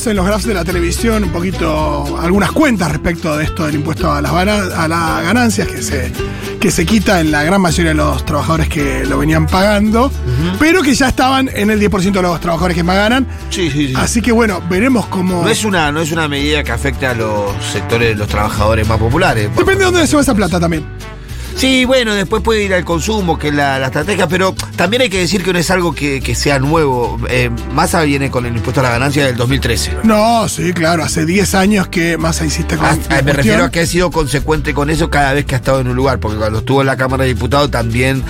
vemos en los graphs de la televisión un poquito algunas cuentas respecto de esto del impuesto a las, a las ganancias que se, que se quita en la gran mayoría de los trabajadores que lo venían pagando, pero que ya estaban en el 10% de los trabajadores que más ganan. Sí, sí, sí. Así que bueno, veremos cómo. No es una, no es una medida que afecte a los sectores de los trabajadores más populares. Depende de dónde se va esa plata también. Sí, bueno, después puede ir al consumo, que es la, estrategia, pero también hay que decir que no es algo que, sea nuevo. Eh, Massa viene con el impuesto a la ganancia del 2013. No, sí, claro, hace 10 años que Massa hiciste con ah, Me refiero a que ha sido consecuente con eso cada vez que ha estado en un lugar, porque cuando estuvo en la Cámara de Diputados también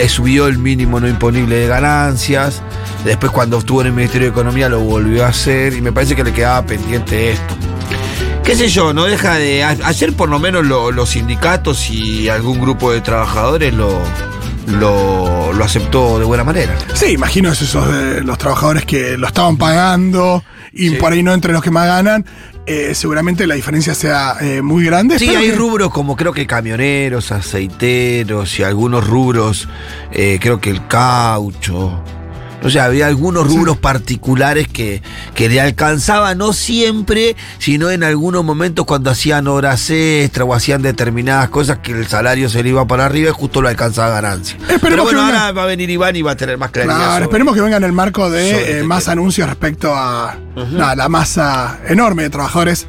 eh, subió el mínimo no imponible de ganancias. Después cuando estuvo en el Ministerio de Economía lo volvió a hacer y me parece que le quedaba pendiente esto qué sé yo, no deja de. Ayer por lo menos los sindicatos y algún grupo de trabajadores lo, lo, aceptó de buena manera. Sí, imagino esos de los trabajadores que lo estaban pagando y por ahí no entre los que más ganan. Eh, seguramente la diferencia sea eh, muy grande. Sí, hay rubros como creo que camioneros, aceiteros y algunos rubros, eh, creo que el caucho. O sea, había algunos rubros particulares que, que le alcanzaba no siempre, sino en algunos momentos cuando hacían horas extra o hacían determinadas cosas que el salario se le iba para arriba y justo lo alcanzaba ganancia. Pero bueno, ahora va a venir Iván y va a tener más claridad. Claro, esperemos que venga en el marco de eh, este más anuncios respecto a la masa enorme de trabajadores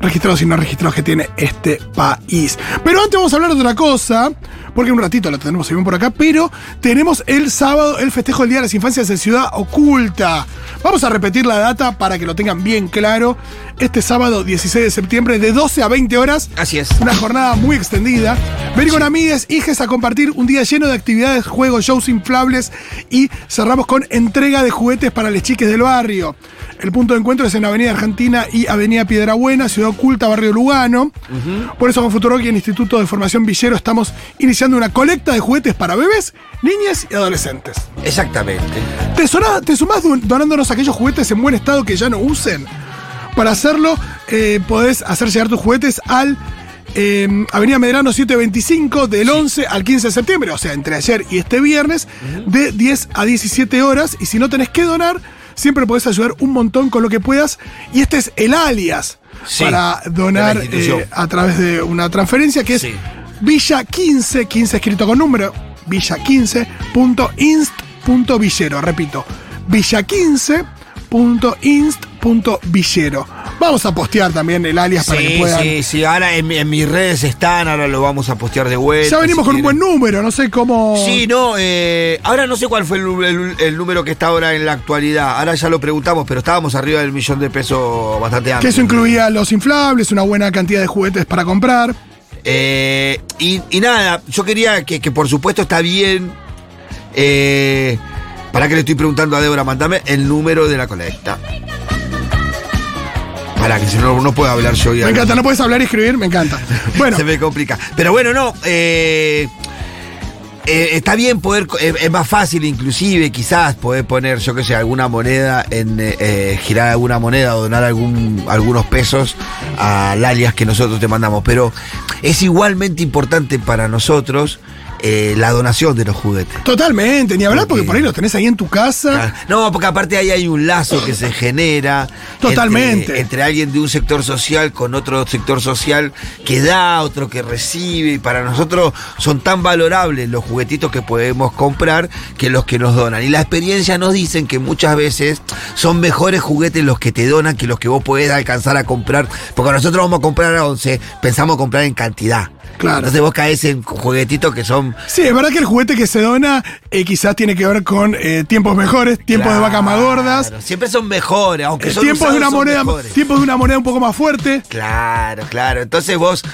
registrados y no registrados que tiene este país. Pero antes vamos a hablar de otra cosa, porque un ratito lo tenemos bien por acá, pero tenemos el sábado el festejo del Día de las Infancias en Ciudad Oculta. Vamos a repetir la data para que lo tengan bien claro. Este sábado 16 de septiembre de 12 a 20 horas. Así es. Una jornada muy extendida. Venir con amigas, hijes a compartir un día lleno de actividades, juegos, shows inflables y cerramos con entrega de juguetes para las chiques del barrio. El punto de encuentro es en Avenida Argentina y Avenida Piedrabuena, Ciudad Oculta, Barrio Lugano. Por eso con Futurock y el Instituto de Formación Villero estamos iniciando una colecta de juguetes para bebés, niñas y adolescentes. Exactamente. ¿Te, ¿Te sumás donándonos aquellos juguetes en buen estado que ya no usen? Para hacerlo, eh, podés hacer llegar tus juguetes al em, Avenida Medrano 725 del 11 al 15 de septiembre, o sea, entre ayer y este viernes, de 10 a 17 horas. Y si no tenés que donar, siempre podés ayudar un montón con lo que puedas. Y este es el alias para donar eh, a través de una transferencia que es Villa 15, 15 escrito con número, villa15.inst.villero, repito, villa15.inst.villero. Vamos a postear también el alias para que puedan. Sí, sí, ahora en, mis redes están, ahora lo vamos a postear de vuelta. Ya venimos con un buen número, no sé cómo. Sí, no, eh, ahora no sé cuál fue el, número que está ahora en la actualidad. Ahora ya lo preguntamos, pero estábamos arriba del millón de pesos bastante antes. Que eso incluía los inflables, una buena cantidad de juguetes para comprar. Eh, y, nada, yo quería que, por supuesto está bien. Eh, para que le estoy preguntando a Débora, mandame el número de la colecta. Para que si no, no puedo hablar yo. me encanta, no puedes hablar y escribir, me encanta. Bueno. Se me complica. Pero bueno, no. Eh, eh, está bien poder, eh, es más fácil inclusive quizás poder poner, yo qué sé, alguna moneda, en girar alguna moneda o donar algún, algunos pesos al alias que nosotros te mandamos. Pero es igualmente importante para nosotros eh, la donación de los juguetes. Totalmente, ni hablar porque, por ahí los tenés ahí en tu casa. No, porque aparte ahí hay un lazo que se genera. Totalmente. Entre, alguien de un sector social con otro sector social que da, otro que recibe. Y para nosotros son tan valorables los juguetitos que podemos comprar que los que nos donan. Y la experiencia nos dicen que muchas veces son mejores juguetes los que te donan que los que vos podés alcanzar a comprar. Porque nosotros vamos a comprar a 11, pensamos comprar en cantidad. Claro. Entonces vos caes en juguetitos que son. Sí, es verdad que el juguete que se dona eh, quizás tiene que ver con eh, tiempos mejores, tiempos de vacas más gordas. Siempre son mejores, aunque eh, son tiempos de una moneda, tiempos de una moneda un poco más fuerte. Claro, claro. Entonces vos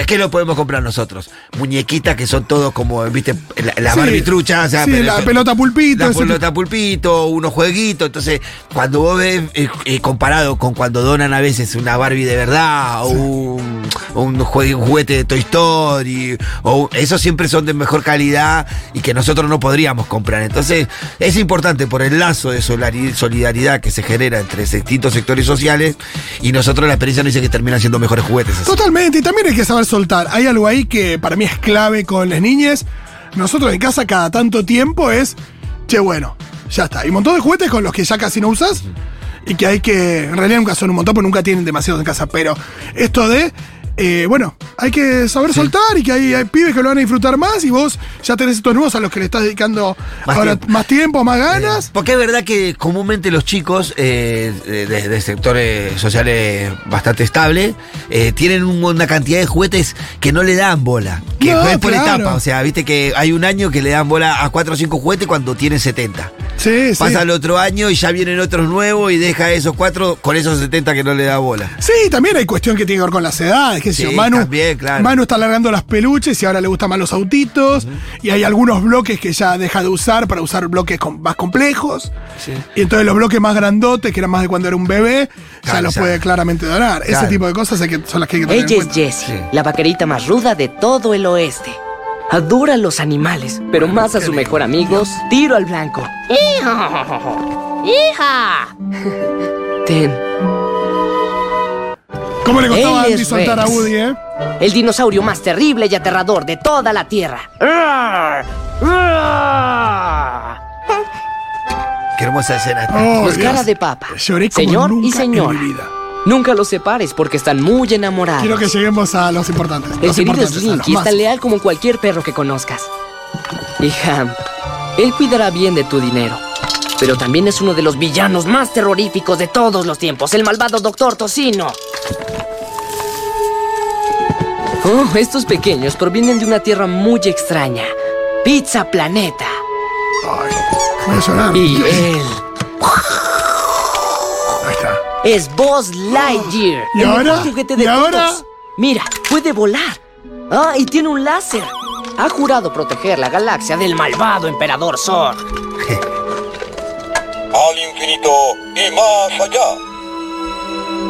es que lo podemos comprar nosotros. Muñequitas que son todos como, viste, la, barbitrucha, o sea, la pelota pulpito. La pelota pulpito, unos jueguitos. Entonces, cuando vos ves, eh, eh, comparado con cuando donan a veces una Barbie de verdad, o un, un, juguete de Toy Story, o esos siempre son de mejor calidad y que nosotros no podríamos comprar. Entonces, es importante por el lazo de solidaridad que se genera entre distintos sectores sociales y nosotros la experiencia nos dice que terminan siendo mejores juguetes. Totalmente, y también hay que saber soltar. Hay algo ahí que para mí es clave con las niñas. Nosotros en casa cada tanto tiempo es, che, bueno, ya está. Hay un montón de juguetes con los que ya casi no usas. y que hay que. En realidad nunca son un montón, porque nunca tienen demasiados en casa. Pero esto de. Eh, bueno, hay que saber soltar y que hay, hay pibes que lo van a disfrutar más y vos ya tenés estos nuevos a los que le estás dedicando Más ahora tiempo. más tiempo, más ganas. Porque es verdad que comúnmente los chicos eh, de, sectores sociales bastante estables eh, tienen un- una cantidad de juguetes que no le dan bola. Que No, es por claro. etapa. O sea, viste que hay un año que le dan bola a 4 o 5 juguetes cuando tienen 70. Sí, sí. Pasa el otro año y ya vienen otros nuevos y deja esos 4 con esos 70 que no le da bola. Sí, también hay cuestión que tiene que ver con las edades. yo. Sí, Manu, también, claro. Manu está alargando las peluches y ahora le gustan más los autitos. Y hay algunos bloques que ya deja de usar para usar bloques con- más complejos. Y entonces los bloques más grandotes, que eran más de cuando era un bebé, ya los puede claramente donar. Ese tipo de cosas hay que, son las que hay que tener Ella en es. Jessie, Sí. la vaquerita más ruda de todo el oeste. Adora los animales, pero más a su mejor amigo, Tiro al Blanco. ¡Hija! Ten, ¿Cómo le costaba a Él Andy es soltar a Rex. Woody, eh? el dinosaurio más terrible y aterrador de toda la Tierra. Qué hermosa escena. Oh, Pues Dios. cara de papa. Lloré como Señor nunca y señora. en mi vida. Nunca los separes porque están muy enamorados. Quiero que lleguemos a los importantes. El los querido Slinky es tan leal como cualquier perro que conozcas. Y Ham, él cuidará bien de tu dinero. Pero también es uno de los villanos más terroríficos de todos los tiempos, el malvado Doctor Tocino. Oh, estos pequeños provienen de una tierra muy extraña. Pizza Planeta. Ay, voy a llorar. Y él. Es Buzz Lightyear. ¿Y ahora? juguete de ¿Y ahora? Mira, puede volar. Ah, y tiene un láser. Ha jurado proteger la galaxia del malvado emperador Zor. al infinito y más allá.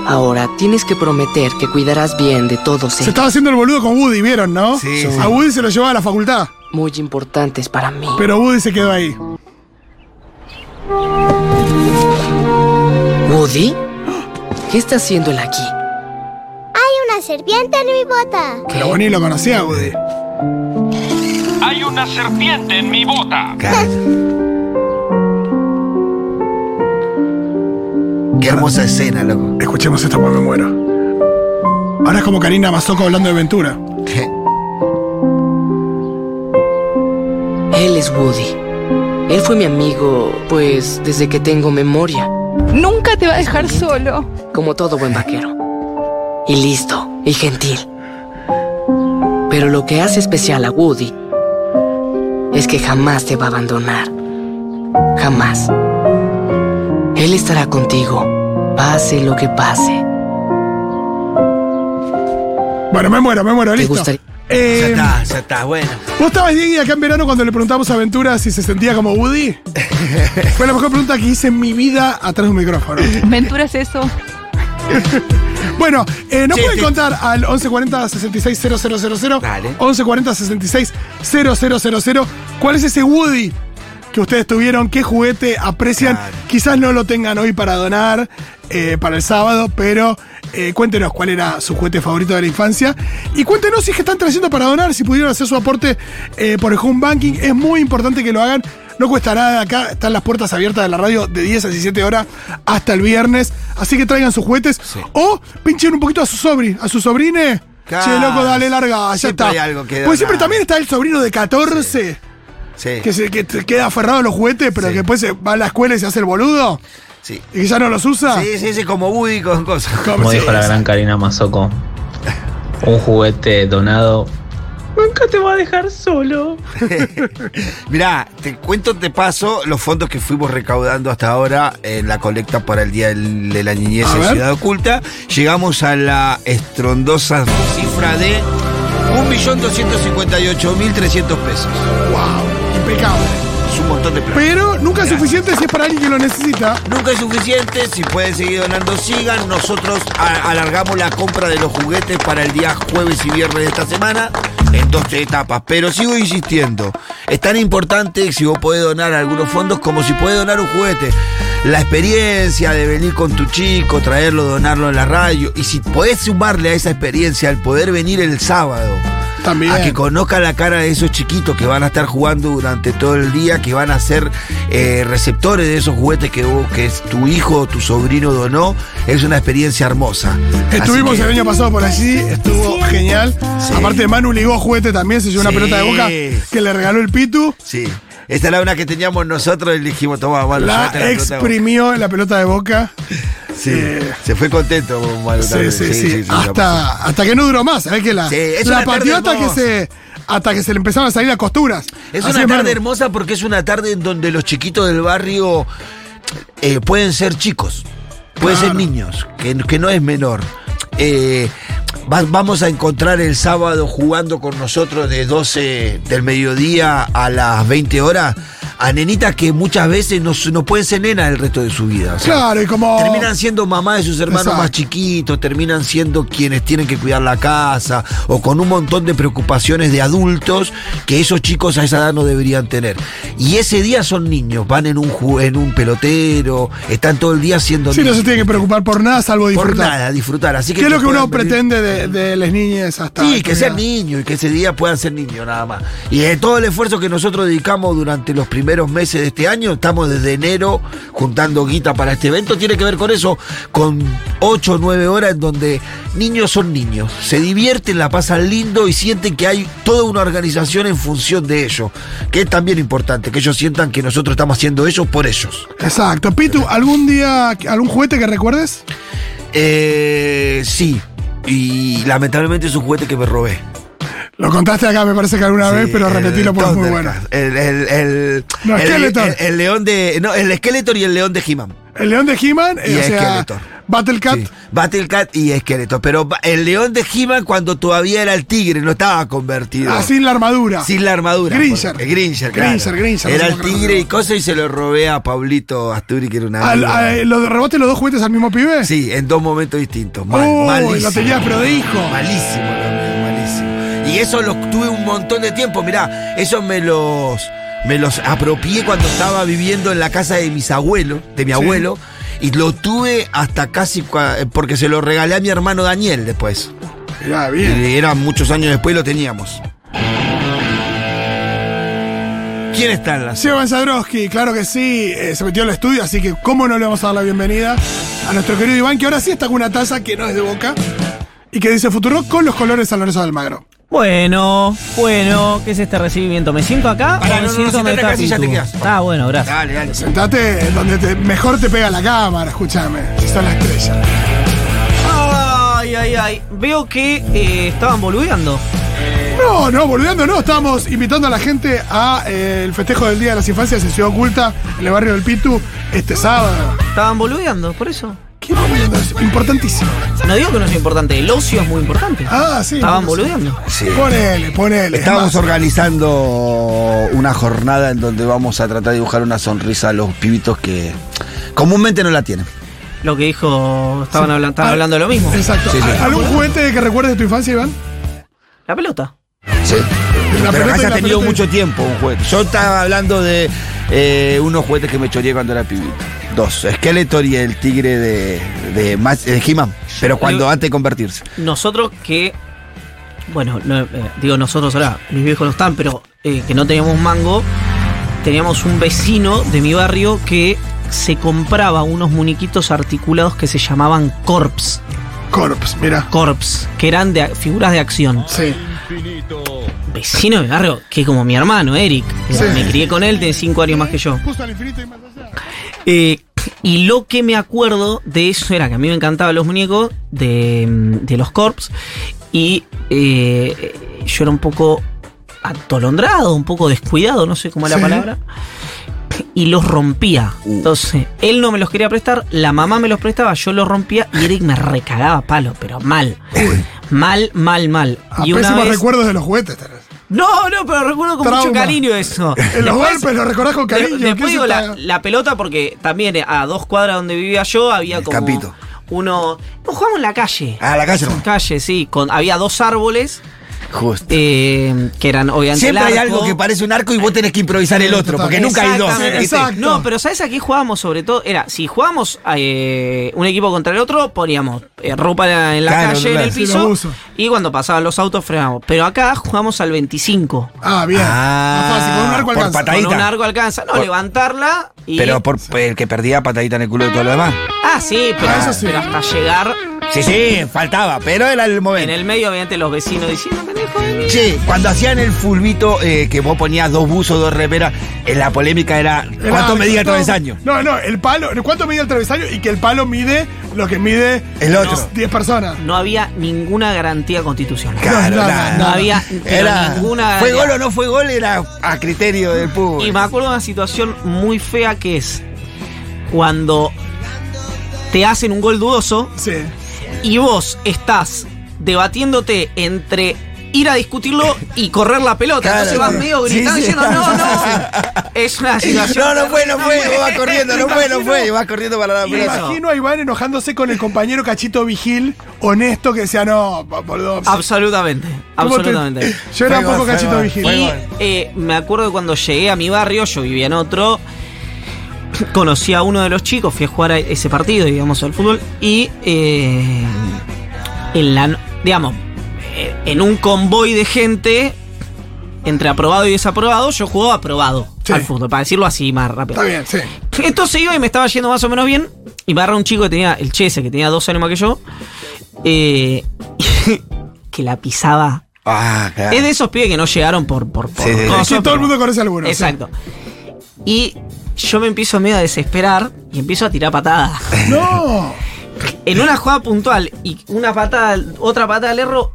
Ahora tienes que prometer que cuidarás bien de todos Se ellos. estaba haciendo el boludo con Woody, ¿vieron, no? Sí, A Woody se lo llevaba a la facultad, Muy importantes para mí. pero Woody se quedó ahí. ¿Woody? ¿Qué está haciendo él aquí? Hay una serpiente en mi bota. Pero Bonnie lo conocía a Woody. Hay una serpiente en mi bota. Qué hermosa escena, loco. Escuchemos esto porque me muero. Ahora es como Karina Mazoco hablando de aventura. Él es Woody. Él fue mi amigo, pues, desde que tengo memoria. Nunca te va a dejar solo. Como todo buen vaquero. Y listo, y gentil. Pero lo que hace especial a Woody es que jamás te va a abandonar. Jamás. Él estará contigo, pase lo que pase. Bueno, me muero, me muero, ¿Te listo. gustaría- Eh, Ya está, ya está, bueno. ¿Vos estabas, Diego, acá en verano cuando le preguntamos a Aventura si se sentía como Woody? Fue la mejor pregunta que hice en mi vida atrás de un micrófono. Ventura es eso. Bueno, eh, nos Sí, pueden sí. contar al 1140 660000 Dale. 1140 660000 ¿Cuál es ese Woody que ustedes tuvieron? ¿Qué juguete aprecian? Claro. Quizás no lo tengan hoy para donar eh, para el sábado, pero eh, cuéntenos cuál era su juguete favorito de la infancia. Y cuéntenos si es que están trayendo para donar, si pudieron hacer su aporte eh, por el home banking. Es muy importante que lo hagan. No cuesta nada, acá están las puertas abiertas de la radio de 10 a 17 horas hasta el viernes. Así que traigan sus juguetes. O pinchen un poquito a su sobri, a su sobrine. Claro. Che, loco, dale larga, ya está. hay algo que Pues siempre también está el sobrino de 14 Sí. Que, se, que queda aferrado a los juguetes, pero Sí. que después se va a la escuela y se hace el boludo Sí. y que ya no los usa. Sí, sí, sí, como Woody con cosas. Como Sí, dijo la sí. gran Karina Mazoco, un juguete donado nunca te va a dejar solo. Mirá, te cuento, te paso los fondos que fuimos recaudando hasta ahora en la colecta para el Día de la Niñez A en ver. Ciudad Oculta. Llegamos a la estrondosa cifra de 1.258.300 pesos. Wow, Es un montón de plata. Pero nunca es suficiente si es para alguien que lo necesita. Nunca es suficiente, si pueden seguir donando, sigan. Nosotros alargamos la compra de los juguetes para el día jueves y viernes de esta semana en dos etapas. Pero sigo insistiendo, es tan importante si vos podés donar algunos fondos como si podés donar un juguete. La experiencia de venir con tu chico, traerlo, donarlo en la radio. Y si podés sumarle a esa experiencia el poder venir el sábado También. A que conozca la cara de esos chiquitos que van a estar jugando durante todo el día, que van a ser eh, receptores de esos juguetes que, vos- que es tu hijo o tu sobrino donó. Es una experiencia hermosa. Estuvimos que- el año pasado por allí, estuvo genial. Sí. Aparte, Manu ligó juguete también, se llevó una pelota de boca que le regaló el Pitu. Sí. Esta era una que teníamos nosotros y le dijimos, toma, Manu, La llévate pelota de boca". exprimió en la pelota de boca. Sí, Eh, se fue contento Sí, sí, hasta, hasta que no duró más. ¿Sabés que la, la partió hasta que, se, hasta que se le empezaron a salir las costuras? Es Así una tarde hermosa porque es una tarde en donde los chiquitos del barrio eh, pueden ser chicos, pueden Claro. ser niños, que, que no es menor. Eh, va- vamos a encontrar el sábado jugando con nosotros de 12 del mediodía a las 20 horas a nenitas que muchas veces no, no pueden ser nenas el resto de su vida. o sea, Claro, y como. Terminan siendo mamá de sus hermanos Exacto. más chiquitos, terminan siendo quienes tienen que cuidar la casa o con un montón de preocupaciones de adultos que esos chicos a esa edad no deberían tener. Y ese día son niños, van en un, ju- en un pelotero, están todo el día siendo Sí, no niños. se tiene que preocupar por nada salvo por disfrutar. nada, disfrutar. Así que ¿Qué es lo que uno venir- pretende de, de las niñas hasta.? Sí, que sean niños y que ese día puedan ser niños nada más. Y de todo el esfuerzo que nosotros dedicamos durante los primeros meses de este año, estamos desde enero juntando guita para este evento, tiene que ver con eso, con 8 o 9 horas en donde niños son niños, se divierten, la pasan lindo y sienten que hay toda una organización en función de ellos, que es también importante, que ellos sientan que nosotros estamos haciendo eso por ellos. Exacto. Pitu, ¿algún día, algún juguete que recuerdes? Eh, sí, y lamentablemente es un juguete que me robé. Lo contaste acá, me parece que alguna Sí, vez, pero el repetilo porque es muy bueno. El, el, el, No, el- Skeletor. el- el león de. No, el Skeletor y el león de He-Man. El león de He-Man, eh, Y o sea. Battle Cat. Sí, Battlecat y Skeletor. Pero el león de He-Man cuando todavía era el tigre, no estaba convertido. Ah, sin la armadura. Sin la armadura. Gringer. porque- Gringer, claro. Gringer, Gringer, Era el tigre y cosa y se lo robé a Pablito Asturi, que era una. Al- a- ¿Lo robaste los dos juguetes al mismo pibe? Sí, en dos momentos distintos. Mal, malísimo. lo tenías, pero de hijo. Malísimo, lo. Y eso los tuve un montón de tiempo. Mirá, eso me los, me los apropié cuando estaba viviendo en la casa de mis abuelos, de mi Sí. abuelo. Y lo tuve hasta casi porque se lo regalé a mi hermano Daniel después. Mirá, bien. Y eran muchos años después y lo teníamos. ¿Quién está en la Seba Sadrowski, claro que sí, eh, se metió al estudio, así que cómo no le vamos a dar la bienvenida a nuestro querido Iván, que ahora sí está con una taza que no es de boca y que dice Futuro con los colores San Lorenzo de Almagro. Bueno, bueno, ¿qué es este recibimiento? ¿Me siento acá Pará, o me no, no, siento sentate donde acá, está sí, ya te Pitu? quedás. Ah, bueno, gracias. Dale, dale. Sentate donde te- mejor te pega la cámara, escúchame, son la estrella. Ay, ay, ay. Veo que eh, estaban boludeando. No, no, boludeando no, estamos invitando a la gente a eh, el festejo del Día de las Infancias en Ciudad Oculta, en el barrio del Pitu, este sábado. Estaban boludeando, por eso. Importantísimo. No digo que no sea importante, el ocio es muy importante. Ah, sí. Estaban boludeando. Sí. Ponele, ponele. es Estábamos organizando una jornada en donde vamos a tratar de dibujar una sonrisa a los pibitos que comúnmente no la tienen. Lo que dijo, estaban, hablan- estaban Ah, hablando de lo mismo. Exacto. Sí, sí. ¿Algún juguete que recuerdes de tu infancia, Iván? La pelota. Sí. La Pero pelota acá se ha tenido mucho tiempo un juguete. Yo estaba hablando de eh, unos juguetes que me choreé cuando era pibito. Dos, Skeletor y el tigre de, de, de He-Man. Pero cuando antes de convertirse. Nosotros que. Bueno, no, eh, digo nosotros ahora, mis viejos no están, pero eh, que no teníamos mango, teníamos un vecino de mi barrio que se compraba unos muñequitos articulados que se llamaban Corps. Corps, mira. Corps, que eran de, figuras de acción. Sí. Vecino de mi barrio, que como mi hermano, Eric. Sí. Me crié con él, tiene cinco años más que yo. Justo al infinito y más allá. Eh, y lo que me acuerdo de eso era que a mí me encantaban los muñecos de, de los Corps. Y eh, yo era un poco atolondrado, un poco descuidado, no sé cómo es la palabra. Y los rompía. Uh. Entonces, él no me los quería prestar, la mamá me los prestaba, yo los rompía y Eric me recagaba a palo, pero mal. Mal, mal, mal. Ah, y una pésimos vez. recuerdos de los juguetes. tenés. No, no, pero recuerdo con mucho Trauma. cariño eso. En los Después- golpes los recordás con de- cariño. ¿qué después digo, la, la pelota, porque también a dos cuadras donde vivía yo había El como campito. uno. No, jugamos en la calle. Ah, la calle En no. calle, sí. Con, había dos árboles Justo. eh, que eran obviamente Siempre el hay algo que parece un arco y vos tenés que improvisar el otro, porque nunca hay dos. No, pero ¿sabes a qué jugábamos sobre todo? Era, si jugábamos eh, un equipo contra el otro, poníamos eh, ropa en la Claro, calle, en el piso, y cuando pasaban los autos frenábamos. Pero acá jugamos al 25. Ah, bien. Ah, fácil, con un arco por alcanza. patadita. Con un arco alcanza. No, Por- levantarla y... Pero por el que perdía patadita en el culo de todo lo demás. Ah, sí, pero, Ah, eso sí. pero hasta llegar Sí, sí, faltaba, pero era el en momento. el medio, obviamente, los vecinos diciendo, pendejo de mí. Sí, cuando hacían el fulbito eh, que vos ponías dos buzos, dos remeras, en la polémica era cuánto medía el travesaño. No, no, el palo. ¿Cuánto mide el travesaño? Y que el palo mide lo que mide El otro. los 10 personas. No había ninguna garantía constitucional. Claro, no, nada. No había pero Era, ninguna fue gol o no fue gol, era a criterio del público. Y me acuerdo de una situación muy fea que es cuando te hacen un gol dudoso Sí. Y vos estás debatiéndote entre ir a discutirlo y correr la pelota. Claro, Entonces vas medio gritando sí. diciendo, no, no. Es una situación. No, no fue, no fue, vos vas corriendo, no fue, no fue, y vas corriendo para la Me pelota. imagino a Iván enojándose con el compañero Cachito Vigil, honesto, que decía, no, boludo. Absolutamente, ¿cómo te- absolutamente. Yo era un poco Cachito. Vigil. Y eh, me acuerdo que cuando llegué a mi barrio, yo vivía en otro, conocí a uno de los chicos, fui a jugar a ese partido, digamos, al fútbol, y eh, en la, digamos, eh, en un convoy de gente, entre aprobado y desaprobado, yo jugaba aprobado Sí. al fútbol, para decirlo así más rápido. Está bien, sí. Entonces iba y me estaba yendo más o menos bien. Y me agarra un chico que tenía, el Chese, que tenía dos años más que yo, eh, que la pisaba. Ah, claro. Es de esos pibes que no llegaron por, por, por Sí, cosas, todo el mundo conoce a alguno. sí. Exacto. Y yo me empiezo medio a desesperar y empiezo a tirar patadas. No. en una jugada puntual y una patada, otra patada al erro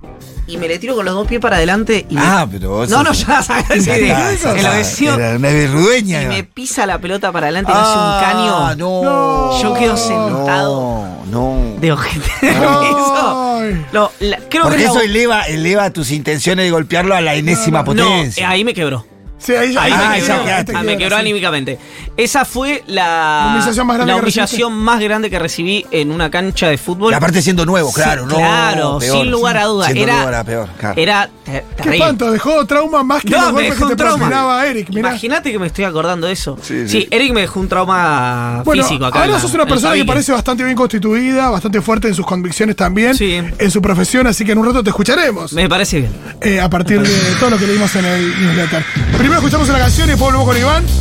y me le tiro con los dos pies para adelante y me- Ah, pero vos No, no, ya sabes, sí, enloqueció. Era una berrueña. y me pisa la pelota para adelante y me hace un Ah, caño. No, No. Yo quedo sentado. No, no. de ojete. No, la- creo Porque que la- eso eleva, eleva tus intenciones de golpearlo a la enésima no, potencia. eh, ahí me quebró. Sí, ahí ya, Ahí Ah, me ya quebró, quedaste. ah, me quebró sí. anímicamente. Esa fue la, La humillación más grande la que humillación más grande que recibí en una cancha de fútbol. Y aparte siendo nuevo, claro, Sí, no. Claro, peor. sin lugar a duda. Siendo Era, nuevo era peor, claro. era te- Qué espanto, dejó trauma más que los No, me golpes dejó que un te trauma. Eric. Imagínate que me estoy acordando de eso. Sí, Sí, sí. Eric me dejó un trauma Bueno, físico acá. ahora sos una persona que parece bastante bien constituida, bastante fuerte en sus convicciones también, Sí. en su profesión, así que en un rato te escucharemos Me parece bien. eh, a partir de todo lo que leímos en el newsletter. Primero escuchamos una canción y después volvemos con Iván.